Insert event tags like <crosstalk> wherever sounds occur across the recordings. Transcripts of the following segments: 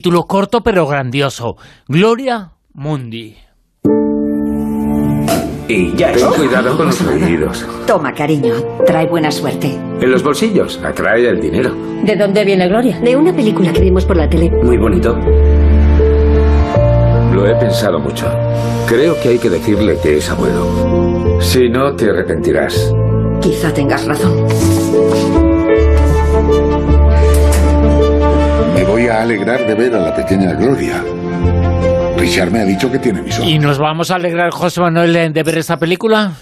Título corto pero grandioso. Gloria Mundi. Y ya, ten cuidado con los oídos. Toma, cariño, trae buena suerte. En los bolsillos, atrae el dinero. ¿De dónde viene Gloria? De una película que vimos por la tele. Muy bonito. Lo he pensado mucho. Creo que hay que decirle que es abuelo. Si no, te arrepentirás. Quizá tengas razón. Me voy a alegrar de ver a la pequeña Gloria. Richard me ha dicho que tiene mis ojos. ¿Y nos vamos a alegrar, José Manuel, de ver esta película?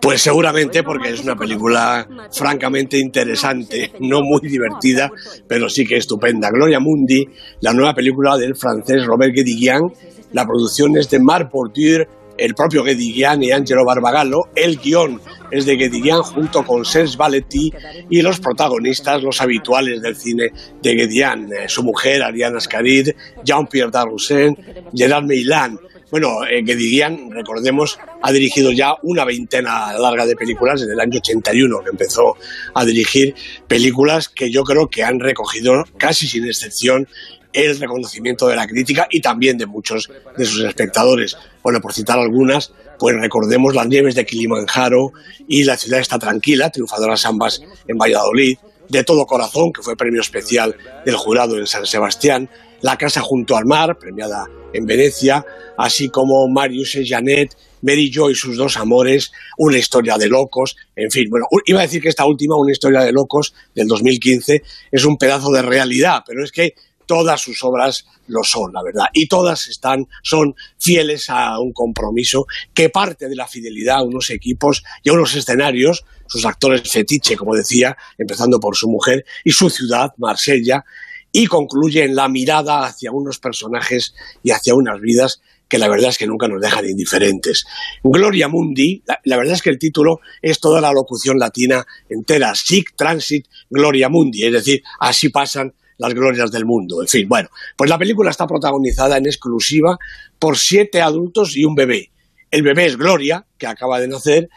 Pues seguramente porque es una película francamente interesante, no muy divertida, pero sí que estupenda. Gloria Mundi, la nueva película del francés Robert Guédiguian, la producción es de Marc Portier, el propio Guédiguian y Angelo Barbagallo, el guion es de Guédiguian junto con Serge Valetti y los protagonistas, los habituales del cine de Guédiguian, eh, su mujer Ariana Ascarid, Jean-Pierre Darroussin, Gerard Meilan. Bueno, eh, Guédiguian, recordemos, ha dirigido ya una veintena larga de películas desde el año 81 que empezó a dirigir películas que yo creo que han recogido casi sin excepción el reconocimiento de la crítica y también de muchos de sus espectadores. Bueno, por citar algunas, pues recordemos Las nieves de Kilimanjaro y La ciudad está tranquila, triunfadoras ambas en Valladolid, De todo corazón, que fue premio especial del jurado en San Sebastián, La casa junto al mar, premiada en Venecia, así como Marius y Janet, Mary Jo y sus dos amores, Una historia de locos, en fin, bueno, iba a decir que esta última, Una historia de locos, del 2015, es un pedazo de realidad, pero es que todas sus obras lo son, la verdad. Y todas están, son fieles a un compromiso que parte de la fidelidad a unos equipos y a unos escenarios, sus actores fetiche, como decía, empezando por su mujer, y su ciudad, Marsella, y concluye en la mirada hacia unos personajes y hacia unas vidas que la verdad es que nunca nos dejan indiferentes. Gloria Mundi, la, verdad es que el título es toda la locución latina entera, Sic Transit Gloria Mundi, es decir, así pasan las glorias del mundo. En fin, bueno, pues la película está protagonizada en exclusiva por siete adultos y un bebé. El bebé es Gloria, que acaba de nacer,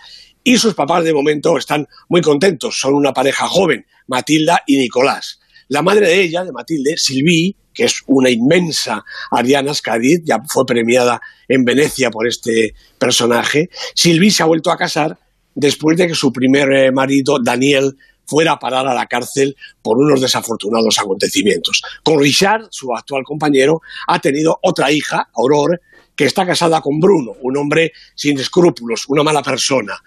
y sus papás de momento están muy contentos. Son una pareja joven, Matilda y Nicolás. La madre de ella, de Matilde, Sylvie, que es una inmensa Ariana Scadid, ya fue premiada en Venecia por este personaje. Sylvie se ha vuelto a casar después de que su primer eh, marido, Daniel, fuera a parar a la cárcel por unos desafortunados acontecimientos. Con Richard, su actual compañero, ha tenido otra hija, Aurore, que está casada con Bruno, un hombre sin escrúpulos, una mala persona.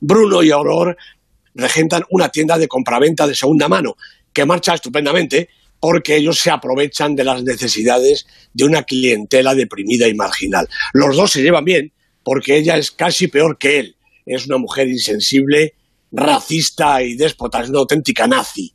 Bruno y Aurore regentan una tienda de compraventa de segunda mano, que marcha estupendamente porque ellos se aprovechan de las necesidades de una clientela deprimida y marginal. Los dos se llevan bien porque ella es casi peor que él. Es una mujer insensible, racista y déspota, es una auténtica nazi.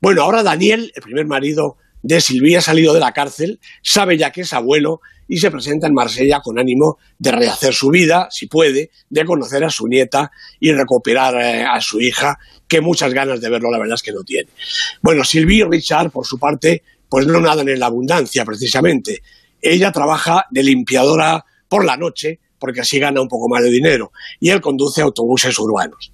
Bueno, ahora Daniel, el primer marido de Silvia, ha salido de la cárcel, sabe ya que es abuelo y se presenta en Marsella con ánimo de rehacer su vida, si puede, de conocer a su nieta y recuperar eh, a su hija, que muchas ganas de verlo, la verdad es que no tiene. Bueno, Silvia y Richard, por su parte, pues no nadan en la abundancia, precisamente. Ella trabaja de limpiadora por la noche, porque así gana un poco más de dinero, y él conduce autobuses urbanos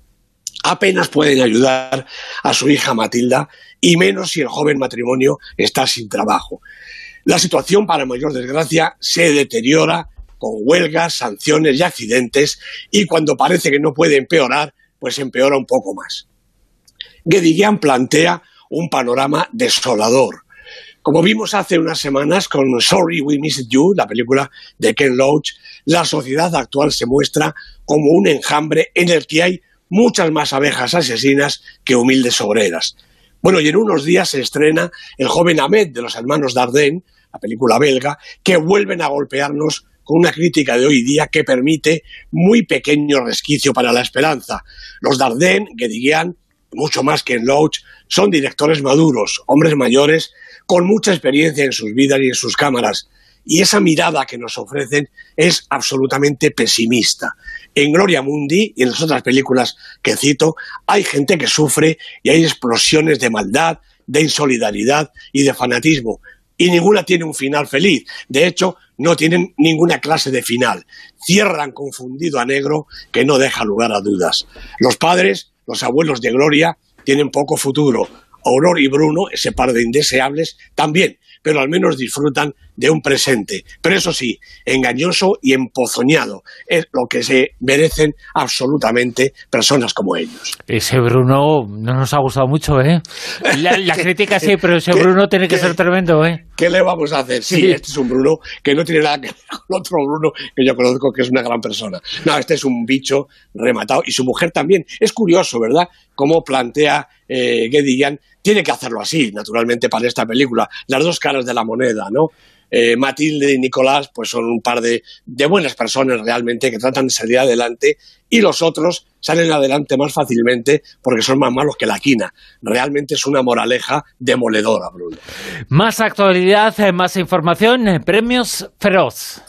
apenas pueden ayudar a su hija Matilda, y menos si el joven matrimonio está sin trabajo. La situación, para mayor desgracia, se deteriora con huelgas, sanciones y accidentes, y cuando parece que no puede empeorar, pues empeora un poco más. Guédiguian plantea un panorama desolador. Como vimos hace unas semanas con Sorry We Missed You, la película de Ken Loach, la sociedad actual se muestra como un enjambre en el que hay muchas más abejas asesinas que humildes obreras. Bueno, y en unos días se estrena El joven Ahmed de los hermanos Dardenne, la película belga, que vuelven a golpearnos con una crítica de hoy día que permite muy pequeño resquicio para la esperanza. Los Dardenne, Guédiguian, mucho más que en son directores maduros, hombres mayores, con mucha experiencia en sus vidas y en sus cámaras. Y esa mirada que nos ofrecen es absolutamente pesimista. En Gloria Mundi y en las otras películas que cito, hay gente que sufre y hay explosiones de maldad, de insolidaridad y de fanatismo. Y ninguna tiene un final feliz. De hecho, no tienen ninguna clase de final. Cierran confundido a negro que no deja lugar a dudas. Los padres, los abuelos de Gloria, tienen poco futuro. Aurora y Bruno, ese par de indeseables, también pero al menos disfrutan de un presente. Pero eso sí, engañoso y empozoñado. Es lo que se merecen absolutamente personas como ellos. Ese Bruno no nos ha gustado mucho, ¿eh? La, <laughs> crítica sí, pero ese Bruno tiene que ser tremendo, ¿eh? ¿Qué le vamos a hacer? Sí, este es un Bruno que no tiene nada que ver con otro Bruno que yo conozco que es una gran persona. No, este es un bicho rematado y su mujer también. Es curioso, ¿verdad? Cómo plantea eh, tiene que hacerlo así, naturalmente, para esta película. Las dos caras de la moneda, ¿no? Eh, Matilde y Nicolás pues son un par de, buenas personas realmente que tratan de salir adelante y los otros salen adelante más fácilmente porque son más malos que la quina. Realmente es una moraleja demoledora, Bruno. Más actualidad, eh, más información, eh, premios feroz.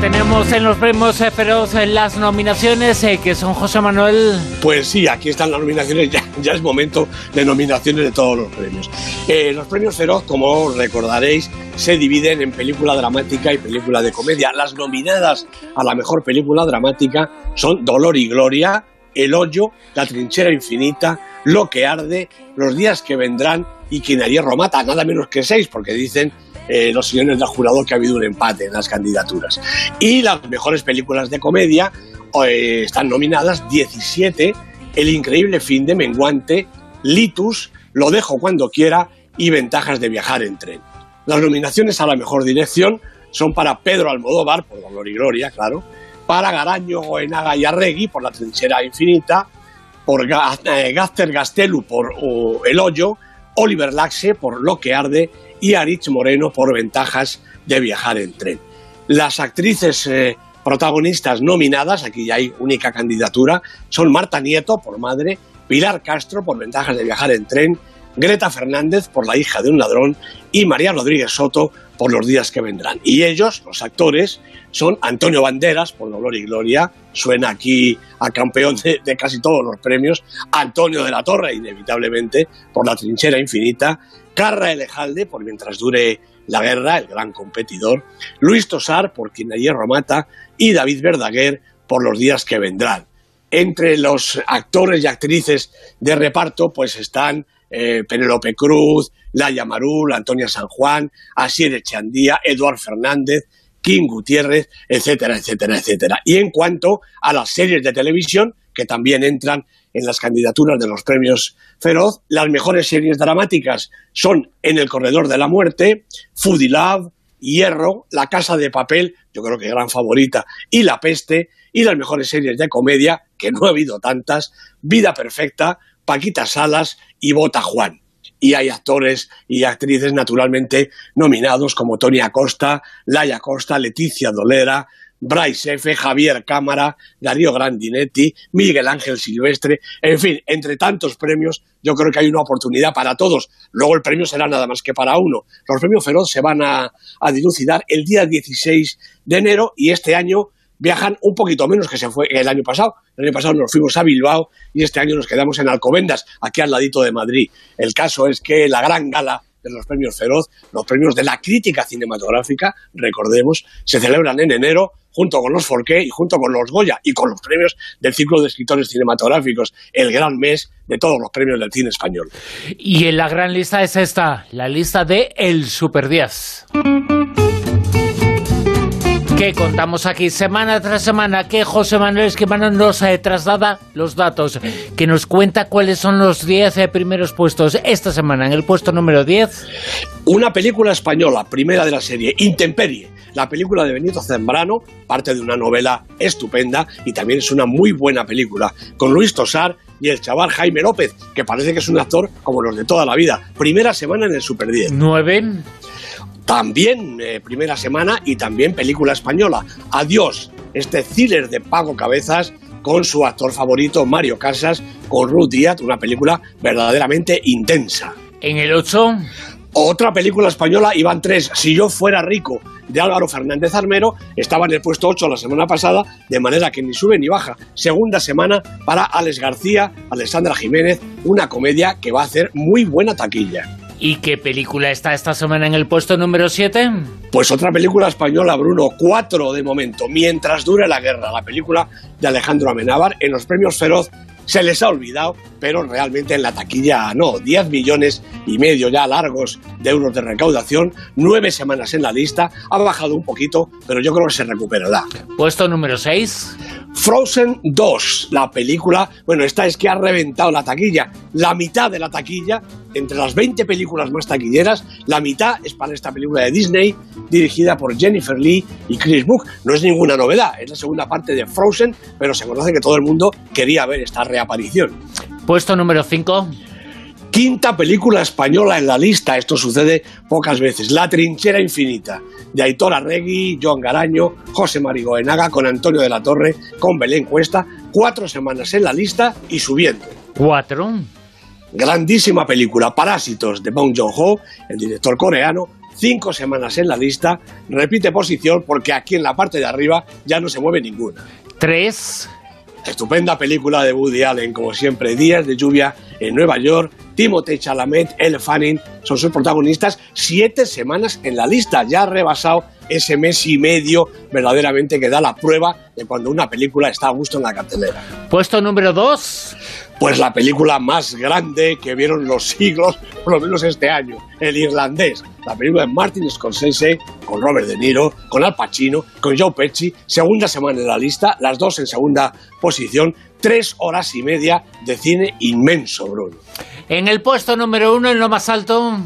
Tenemos en los premios Feroz las nominaciones eh, que son José Manuel. Pues sí, aquí están las nominaciones, <laughs> ya, es momento de nominaciones de todos los premios. Eh, los premios Feroz, como recordaréis, se dividen en película dramática y película de comedia. Las nominadas a la mejor película dramática son Dolor y Gloria, El Hoyo, La Trinchera Infinita, Lo que Arde, Los Días que Vendrán y Quien Hierro Mata, nada menos que seis, porque dicen eh, los señores del jurado que ha habido un empate en las candidaturas. Y las mejores películas de comedia eh, están nominadas 17, El increíble fin de Menguante, Litus, Lo dejo cuando quiera y Ventajas de viajar en tren. Las nominaciones a la mejor dirección son para Pedro Almodóvar, por Dolor y Gloria, claro, para Garaño, Goenaga y Arregui, por La trinchera infinita, por eh, Gaster Gastelu, por El hoyo, Oliver Laxe, por Lo que arde y Aritz Moreno por ventajas de viajar en tren. Las actrices eh, protagonistas nominadas, aquí ya hay única candidatura, son Marta Nieto por madre, Pilar Castro por ventajas de viajar en tren, Greta Fernández por la hija de un ladrón y María Rodríguez Soto por los días que vendrán. Y ellos, los actores, son Antonio Banderas por Dolor y Gloria, suena aquí a campeón de, de, casi todos los premios, Antonio de la Torre, inevitablemente, por La Trinchera Infinita, Carra Elejalde, por mientras dure la guerra, el gran competidor, Luis Tosar, por quien ayer mata, y David Verdaguer, por los días que vendrán. Entre los actores y actrices de reparto, pues están eh, Penélope Cruz, Laia Marul, Antonia San Juan, Asier Echandía, Eduard Fernández, Kim Gutiérrez, etcétera, etcétera, etcétera. Y en cuanto a las series de televisión, que también entran en las candidaturas de los premios Feroz. Las mejores series dramáticas son En el Corredor de la Muerte, Foodie Love, Hierro, La Casa de Papel, yo creo que gran favorita, y La Peste, y las mejores series de comedia, que no ha habido tantas, Vida Perfecta, Paquita Salas y Bota Juan. Y hay actores y actrices naturalmente nominados como Tony Acosta, Laia Costa, Leticia Dolera, Bryce F., Javier Cámara, Darío Grandinetti, Miguel Ángel Silvestre, en fin, entre tantos premios, yo creo que hay una oportunidad para todos. Luego el premio será nada más que para uno. Los premios Feroz se van a, dilucidar el día 16 de enero y este año viajan un poquito menos que se fue el año pasado. El año pasado nos fuimos a Bilbao y este año nos quedamos en Alcobendas, aquí al ladito de Madrid. El caso es que la gran gala de los premios Feroz, los premios de la crítica cinematográfica, recordemos, se celebran en enero junto con los Forqué y junto con los Goya y con los premios del ciclo de escritores cinematográficos, el gran mes de todos los premios del cine español. Y en la gran lista es esta, la lista de El Super 10 que contamos aquí semana tras semana, que José Manuel Esquimano nos eh, traslada los datos, que nos cuenta cuáles son los 10 eh, primeros puestos esta semana. En el puesto número 10... Una película española, primera de la serie, Intemperie, la película de Benito Zambrano, parte de una novela estupenda y también es una muy buena película, con Luis Tosar y el chaval Jaime López, que parece que es un actor como los de toda la vida. Primera semana en el Super 10. 9 también eh, primera semana y también película española. Adiós, este thriller de Pago Cabezas con su actor favorito Mario Casas, con Ruth Díaz, una película verdaderamente intensa. En el 8... Otra película española, Iván 3, Si yo fuera rico, de Álvaro Fernández Armero, estaba en el puesto 8 la semana pasada, de manera que ni sube ni baja. Segunda semana para Alex García, Alexandra Jiménez, una comedia que va a hacer muy buena taquilla. ¿Y qué película está esta semana en el puesto número 7? Pues otra película española, Bruno, cuatro de momento, Mientras dure la guerra, la película de Alejandro Amenábar. En los premios Feroz se les ha olvidado, pero realmente en la taquilla no. 10 millones y medio ya largos de euros de recaudación, nueve semanas en la lista, ha bajado un poquito, pero yo creo que se recuperará. Puesto número 6. Frozen 2, la película, bueno, esta es que ha reventado la taquilla, la mitad de la taquilla, entre las 20 películas más taquilleras, la mitad es para esta película de Disney, dirigida por Jennifer Lee y Chris Book. No es ninguna novedad, es la segunda parte de Frozen, pero se conoce que todo el mundo quería ver esta reaparición. Puesto número 5. Quinta película española en la lista, esto sucede pocas veces. La trinchera infinita, de Aitor Arregui, Joan Garaño, José Marigoenaga, con Antonio de la Torre, con Belén Cuesta. Cuatro semanas en la lista y subiendo. 4. Grandísima película, Parásitos, de Bong Joon-ho, el director coreano. Cinco semanas en la lista, repite posición porque aquí en la parte de arriba ya no se mueve ninguna. 3. Estupenda película de Woody Allen, como siempre, Días de lluvia en Nueva York. Timothée Chalamet, Elle Fanning son sus protagonistas. Siete semanas en la lista, ya ha rebasado ese mes y medio verdaderamente que da la prueba de cuando una película está a gusto en la cartelera. Puesto número 2. Pues la película más grande que vieron los siglos, por lo menos este año, El Irlandés. La película de Martin Scorsese, con Robert De Niro, con Al Pacino, con Joe Pesci, segunda semana en la lista, las dos en segunda posición, tres horas y media de cine inmenso, Bruno. En el puesto número 1, en lo más alto.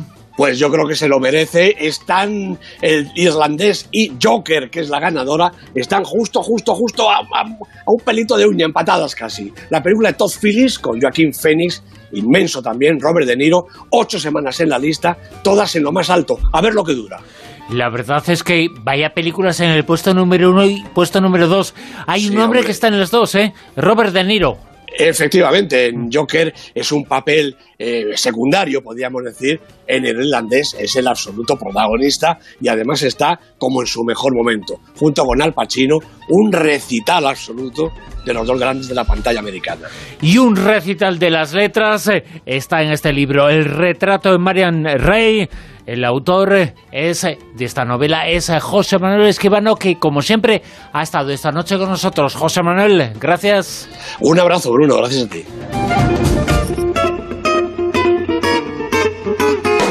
Pues yo creo que se lo merece. Están el irlandés y Joker, que es la ganadora, están justo, justo, justo a, a- a un pelito de uña, empatadas casi. La película de Todd Phillips con Joaquín Phoenix, inmenso también, Robert De Niro, ocho semanas en la lista, todas en lo más alto. A ver lo que dura. La verdad es que vaya películas en el puesto número 1 y puesto número 2. Hay Sí, un hombre hombre. que está en los dos, ¿eh? Robert De Niro. Efectivamente, en Joker es un papel eh, secundario, podríamos decir. En el irlandés es el absoluto protagonista y además está como en su mejor momento. Junto con Al Pacino, un recital absoluto de los dos grandes de la pantalla americana. Y un recital de las letras eh, está en este libro. El retrato de Marian Rey. El autor eh, es eh, de esta novela es José Manuel Esquivano, que como siempre ha estado esta noche con nosotros. José Manuel, gracias. Un abrazo, Bruno, gracias a ti.